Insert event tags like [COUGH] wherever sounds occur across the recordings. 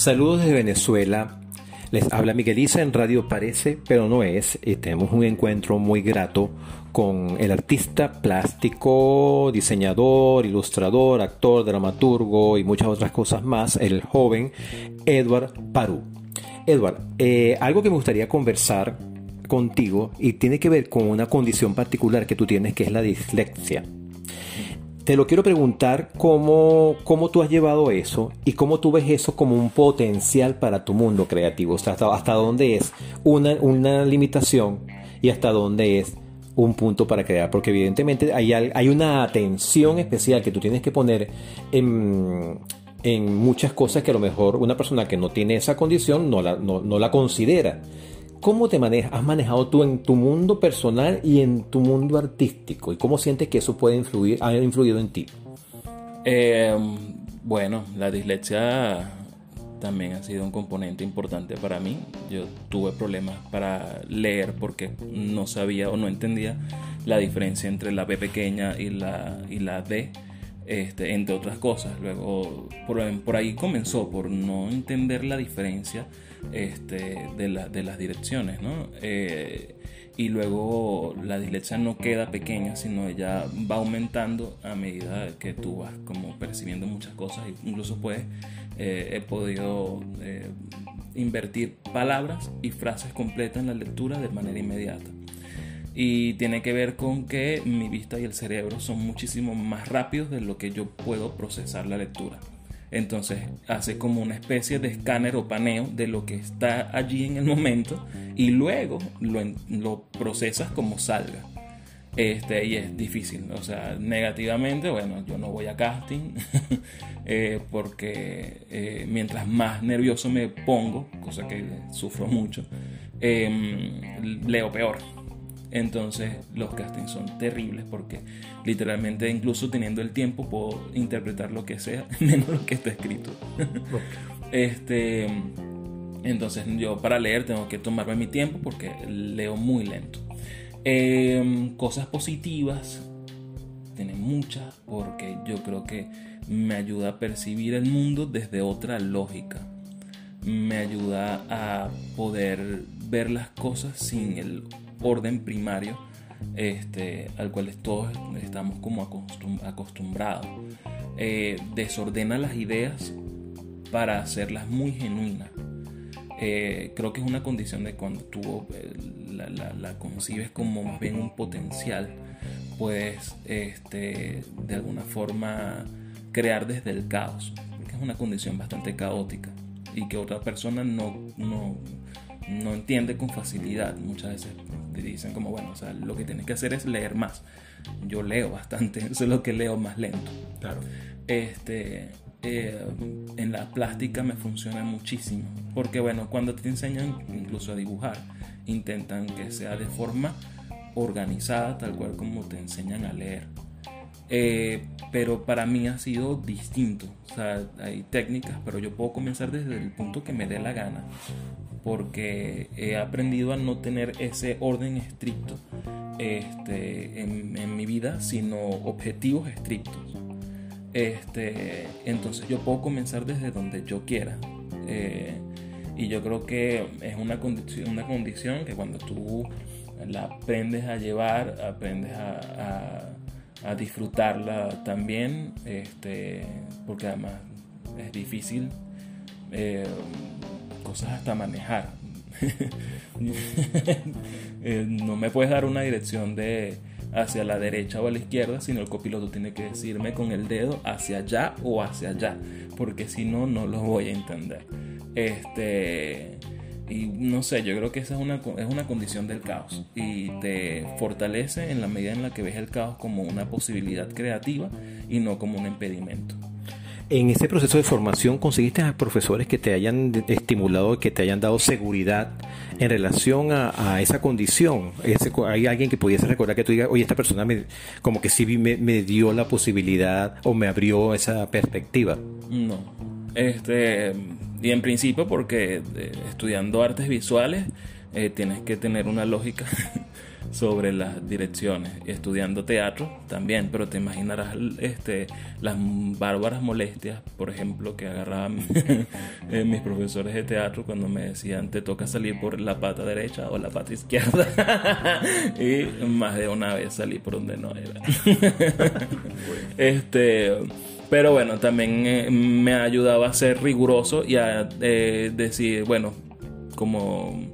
Saludos desde Venezuela. Les habla Migueliza en Radio Parece, pero no es. Y tenemos un encuentro muy grato con el artista plástico, diseñador, ilustrador, actor, dramaturgo y muchas otras cosas más, el joven Edward Parú. Edward, eh, algo que me gustaría conversar contigo y tiene que ver con una condición particular que tú tienes, que es la dislexia te lo quiero preguntar cómo, cómo tú has llevado eso y cómo tú ves eso como un potencial para tu mundo creativo. O sea, hasta, dónde es una, una, limitación y hasta dónde es un punto para crear. Porque evidentemente hay, hay una atención especial que tú tienes que poner en, en, muchas cosas que a lo mejor una persona que no tiene esa condición no la, no, no la considera. ¿Cómo te manejas, has manejado tú en tu mundo personal y en tu mundo artístico? ¿Y cómo sientes que eso puede influir, ha influido en ti? Eh, bueno, la dislexia también ha sido un componente importante para mí. Yo tuve problemas para leer porque no sabía o no entendía la diferencia entre la B pequeña y la, y la D, este, entre otras cosas. Luego, por, por ahí comenzó, por no entender la diferencia este, de, las direcciones, ¿no? Eh, y luego la dislexia no queda pequeña, sino ella va aumentando a medida que tú vas como percibiendo muchas cosas. Incluso pues he podido eh, invertir palabras y frases completas en la lectura de manera inmediata. Y tiene que ver con que mi vista y el cerebro son muchísimo más rápidos de lo que yo puedo procesar la lectura. Entonces hace como una especie de escáner o paneo de lo que está allí en el momento y luego lo, procesas como salga. Este, y es difícil, o sea, negativamente, bueno, yo no voy a casting [LAUGHS] eh, porque eh, mientras más nervioso me pongo, cosa que sufro mucho, em, leo peor. Entonces los castings son terribles porque literalmente incluso teniendo el tiempo puedo interpretar lo que sea [LAUGHS] menos lo que está escrito. [LAUGHS] este, entonces yo para leer tengo que tomarme mi tiempo porque leo muy lento. Em, cosas positivas, tiene muchas porque yo creo que me ayuda a percibir el mundo desde otra lógica. Me ayuda a poder ver las cosas sin el orden primario este, al cual todos estamos como acostumbrados. Eh, desordena las ideas para hacerlas muy genuinas. Eh, creo que es una condición de cuando tú eh, la, concibes como más bien un potencial, puedes este, de alguna forma crear desde el caos, porque es una condición bastante caótica y que otra persona no, no, no entiende con facilidad. Muchas veces te dicen como, bueno, o sea, lo que tienes que hacer es leer más. Yo leo bastante, [LAUGHS] eso es lo que leo más lento. Claro. Este, eh, en la plástica me funciona muchísimo. Porque bueno, cuando te enseñan incluso a dibujar, intentan que sea de forma organizada, tal cual como te enseñan a leer. Eh, pero para mí ha sido distinto. O sea, hay técnicas, pero yo puedo comenzar desde el punto que me dé la gana porque he aprendido a no tener ese orden estricto este, en, mi vida, sino objetivos estrictos. Este, entonces yo puedo comenzar desde donde yo quiera. Eh, y yo creo que es una condición, una condición que cuando tú la aprendes a llevar, aprendes a, disfrutarla también, este, porque además es difícil. Eh, hasta manejar. [LAUGHS] Eh, no me puedes dar una dirección de hacia la derecha o a la izquierda, sino el copiloto tiene que decirme con el dedo hacia allá o hacia allá, porque si no, no lo voy a entender. Este, y no sé, yo creo que esa es una, es una condición del caos y te fortalece en la medida en la que ves el caos como una posibilidad creativa y no como un impedimento. En ese proceso de formación, ¿conseguiste a profesores que te hayan estimulado, que te hayan dado seguridad en relación a, esa condición? ¿Hay alguien que pudiese recordar que tú digas, oye, esta persona me, como que sí me, dio la posibilidad o me abrió esa perspectiva? No. Este, y en principio porque eh, estudiando artes visuales eh, tienes que tener una lógica sobre las direcciones. Estudiando teatro también, pero te imaginarás este, las bárbaras molestias, por ejemplo, que agarraban [LAUGHS] eh, mis profesores de teatro cuando me decían te toca salir por la pata derecha o la pata izquierda. [LAUGHS] y más de una vez salí por donde no era. [LAUGHS] este pero bueno, también eh, me ha ayudado a ser riguroso y a eh, decir, bueno, como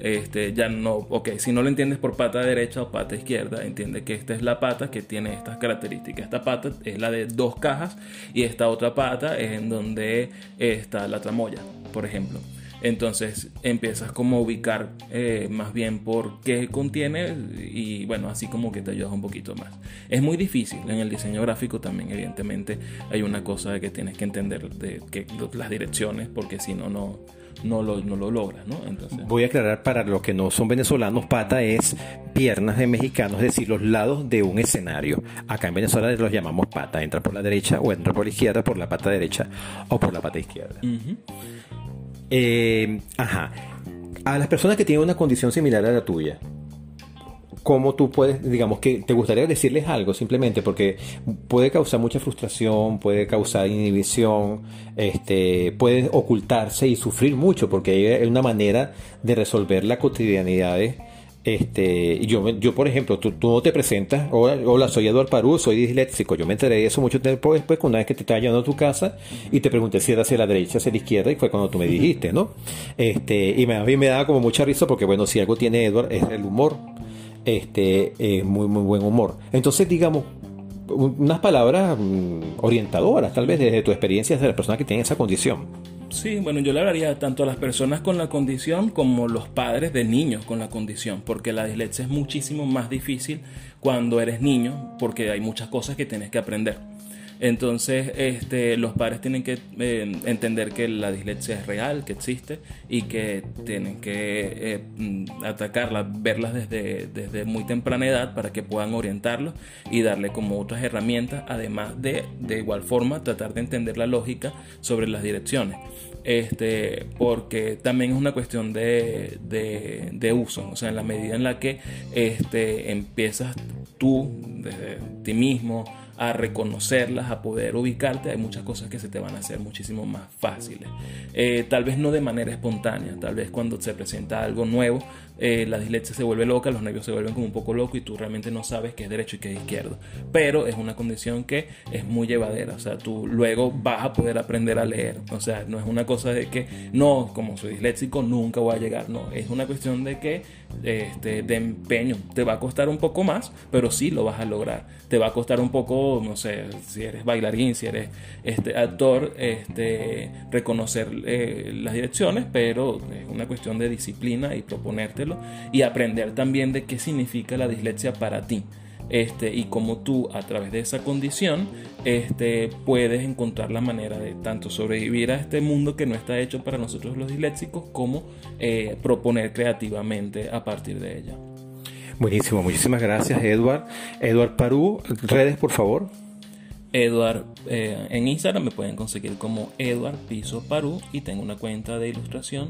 este, ya no, ok, si no lo entiendes por pata derecha o pata izquierda, entiende que esta es la pata que tiene estas características. Esta pata es la de dos cajas y esta otra pata es en donde está la tramoya, por ejemplo. Entonces empiezas como a ubicar eh, más bien por qué contiene y bueno, así como que te ayudas un poquito más. Es muy difícil en el diseño gráfico también, evidentemente hay una cosa que tienes que entender de que, las direcciones porque si no, no, no lo, no lo logras, ¿no? Entonces... Voy a aclarar para los que no son venezolanos, pata es piernas de mexicanos, es decir, los lados de un escenario. Acá en Venezuela los llamamos pata, entra por la derecha o entra por la izquierda, por la pata derecha o por la pata izquierda. Eh, ajá. A las personas que tienen una condición similar a la tuya, ¿cómo tú puedes, digamos que te gustaría decirles algo simplemente? Porque puede causar mucha frustración, puede causar inhibición, este, puede ocultarse y sufrir mucho, porque hay una manera de resolver la cotidianidad este, yo, yo, por ejemplo, tú, no te presentas, hola, soy Eduardo Parú, soy disléxico. Yo me enteré de eso mucho tiempo después, una vez que te estaba llevando a tu casa y te pregunté si era hacia la derecha, hacia la izquierda, y fue cuando tú me dijiste, ¿no? Este, y a mí me daba como mucha risa porque, bueno, si algo tiene Edward es el humor, este, es muy, muy buen humor. Entonces, digamos, unas palabras mm, orientadoras, tal vez desde tu experiencia de la persona que tiene esa condición. Sí, bueno, yo le hablaría tanto a las personas con la condición como los padres de niños con la condición, porque la dislexia es muchísimo más difícil cuando eres niño, porque hay muchas cosas que tienes que aprender. Entonces, este, los padres tienen que eh, entender que la dislexia es real, que existe y que tienen que eh, mm, atacarla, verlas desde, desde muy temprana edad para que puedan orientarlos y darle como otras herramientas, además de, de igual forma, tratar de entender la lógica sobre las direcciones. Este, porque también es una cuestión de, de, de, uso, o sea, en la medida en la que este, empiezas tú, desde ti mismo, a reconocerlas, a poder ubicarte, hay muchas cosas que se te van a hacer muchísimo más fáciles. Eh, tal vez no de manera espontánea, tal vez cuando se presenta algo nuevo, eh, la dislexia se vuelve loca, los nervios se vuelven como un poco locos y tú realmente no sabes qué es derecho y qué es izquierdo. Pero es una condición que es muy llevadera, o sea, tú luego vas a poder aprender a leer, o sea, no es una cosa de que, no, como soy disléxico, nunca voy a llegar, no, es una cuestión de que, este, de empeño, te va a costar un poco más, pero sí lo vas a lograr, te va a costar un poco, no sé, si eres bailarín, si eres este, actor, este, reconocer eh, las direcciones, pero es una cuestión de disciplina y proponértelo y aprender también de qué significa la dislexia para ti. Este, y cómo tú a través de esa condición este, puedes encontrar la manera de tanto sobrevivir a este mundo que no está hecho para nosotros los disléxicos como eh, proponer creativamente a partir de ella. Buenísimo, muchísimas gracias Edward. Edward Parú, redes por favor. Edward eh, en Instagram me pueden conseguir como Edward Piso Parú y tengo una cuenta de ilustración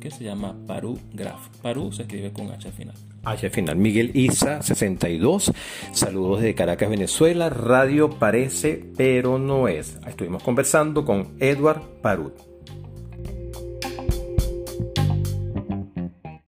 que se llama Parú Graph. Parú se escribe con H al final. H al final. Miguel Isa 62. Saludos desde Caracas, Venezuela. Radio parece, pero no es. Estuvimos conversando con Edward Parú.